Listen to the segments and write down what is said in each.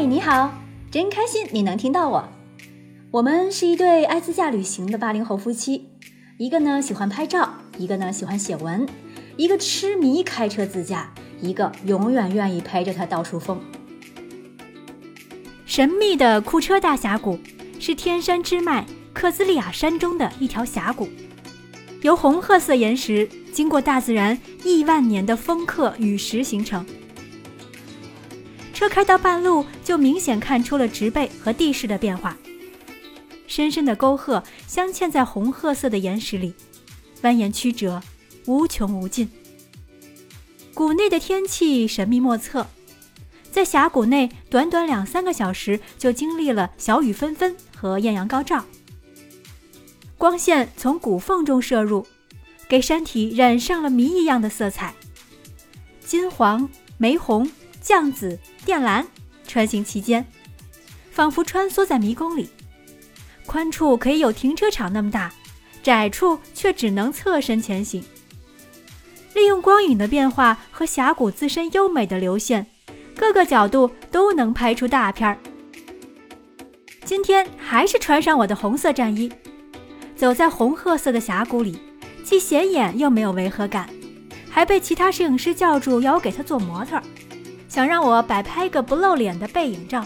嗨，你好，真开心你能听到我。我们是一对爱自驾旅行的八零后夫妻，一个呢喜欢拍照，一个呢喜欢写文，一个痴迷开车自驾，一个永远愿意陪着他到处疯。神秘的库车大峡谷是天山支脉克孜利亚山中的一条峡谷，由红褐色岩石经过大自然亿万年的风刻陨石形成。车开到半路，就明显看出了植被和地势的变化。深深的沟壑镶嵌在红褐色的岩石里，蜿蜒曲折，无穷无尽。谷内的天气神秘莫测，在峡谷内短短两三个小时就经历了小雨纷纷和艳阳高照。光线从谷缝中射入，给山体染上了谜一样的色彩：金黄、玫红。绛紫、电缆，穿行其间，仿佛穿梭在迷宫里。宽处可以有停车场那么大，窄处却只能侧身前行。利用光影的变化和峡谷自身优美的流线，各个角度都能拍出大片儿。今天还是穿上我的红色战衣，走在红褐色的峡谷里，既显眼又没有违和感，还被其他摄影师叫住，要我给他做模特。想让我摆拍个不露脸的背影照，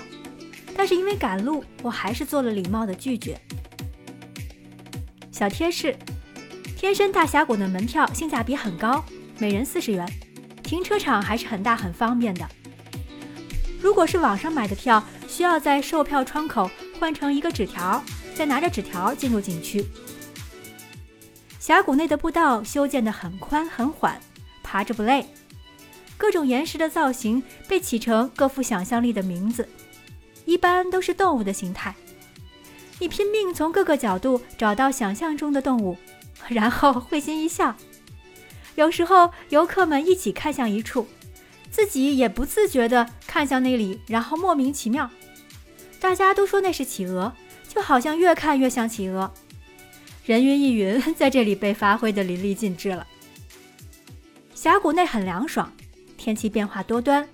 但是因为赶路，我还是做了礼貌的拒绝。小贴士：天山大峡谷的门票性价比很高，每人四十元，停车场还是很大很方便的。如果是网上买的票，需要在售票窗口换成一个纸条，再拿着纸条进入景区。峡谷内的步道修建得很宽很缓，爬着不累。各种岩石的造型被起成各富想象力的名字，一般都是动物的形态。你拼命从各个角度找到想象中的动物，然后会心一笑。有时候游客们一起看向一处，自己也不自觉地看向那里，然后莫名其妙。大家都说那是企鹅，就好像越看越像企鹅。人云亦云在这里被发挥得淋漓尽致了。峡谷内很凉爽。天气变化多端，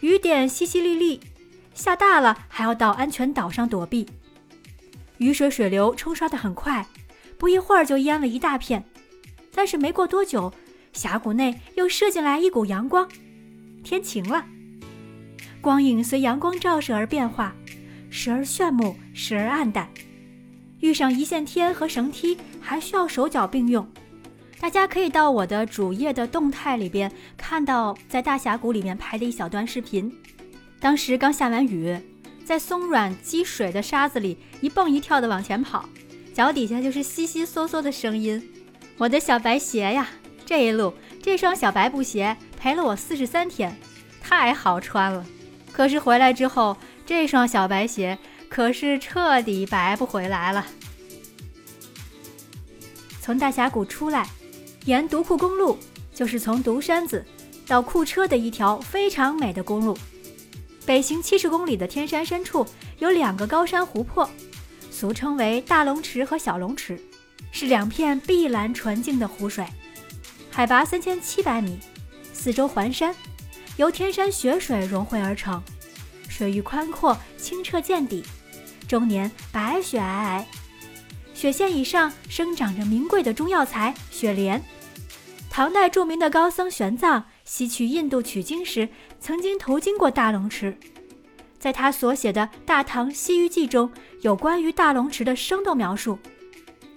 雨点淅淅沥沥，下大了还要到安全岛上躲避。雨水水流冲刷得很快，不一会儿就淹了一大片。但是没过多久，峡谷内又射进来一股阳光，天晴了。光影随阳光照射而变化，时而炫目，时而暗淡。遇上一线天和绳梯，还需要手脚并用。大家可以到我的主页的动态里边看到，在大峡谷里面拍的一小段视频。当时刚下完雨，在松软积水的沙子里一蹦一跳的往前跑，脚底下就是悉悉嗦嗦的声音。我的小白鞋呀，这一路这双小白布鞋陪了我四十三天，太好穿了。可是回来之后，这双小白鞋可是彻底白不回来了。从大峡谷出来。沿独库公路就是从独山子到库车的一条非常美的公路。北行七十公里的天山深处有两个高山湖泊，俗称为大龙池和小龙池，是两片碧蓝纯净的湖水，海拔三千七百米，四周环山，由天山雪水融汇而成，水域宽阔清澈见底，终年白雪皑皑，雪线以上生长着名贵的中药材雪莲。唐代著名的高僧玄奘西去印度取经时，曾经途经过大龙池。在他所写的《大唐西域记》中有关于大龙池的生动描述，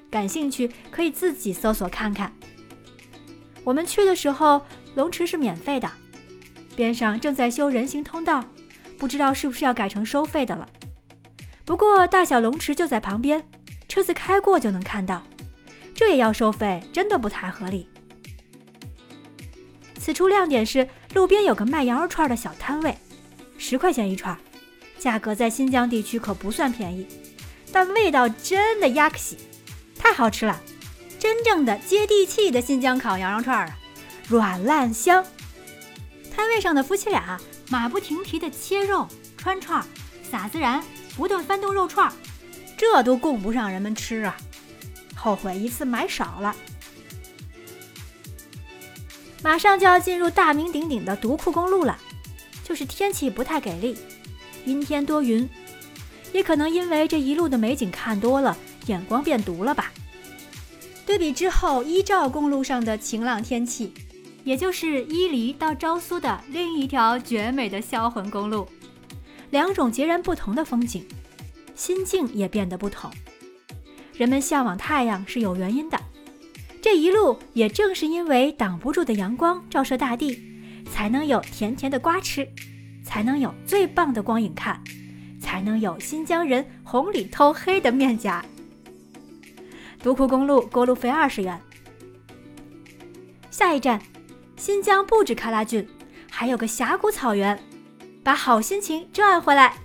感兴趣可以自己搜索看看。我们去的时候，龙池是免费的，边上正在修人行通道，不知道是不是要改成收费的了。不过大小龙池就在旁边，车子开过就能看到，这也要收费，真的不太合理。此处亮点是路边有个卖羊肉串的小摊位，十块钱一串，价格在新疆地区可不算便宜，但味道真的亚克西，太好吃了，真正的接地气的新疆烤羊肉串啊，软烂香。摊位上的夫妻俩马不停蹄地切肉、穿串、撒孜然，不断翻动肉串，这都供不上人们吃啊，后悔一次买少了。马上就要进入大名鼎鼎的独库公路了，就是天气不太给力，阴天多云，也可能因为这一路的美景看多了，眼光变毒了吧。对比之后伊兆公路上的晴朗天气，也就是伊犁到昭苏的另一条绝美的销魂公路，两种截然不同的风景，心境也变得不同。人们向往太阳是有原因的，这一路也正是因为挡不住的阳光照射大地，才能有甜甜的瓜吃，才能有最棒的光影看，才能有新疆人红里透黑的面颊。独库公路过路费二十元。下一站，新疆不止喀拉峻，还有个峡谷草原，把好心情赚回来。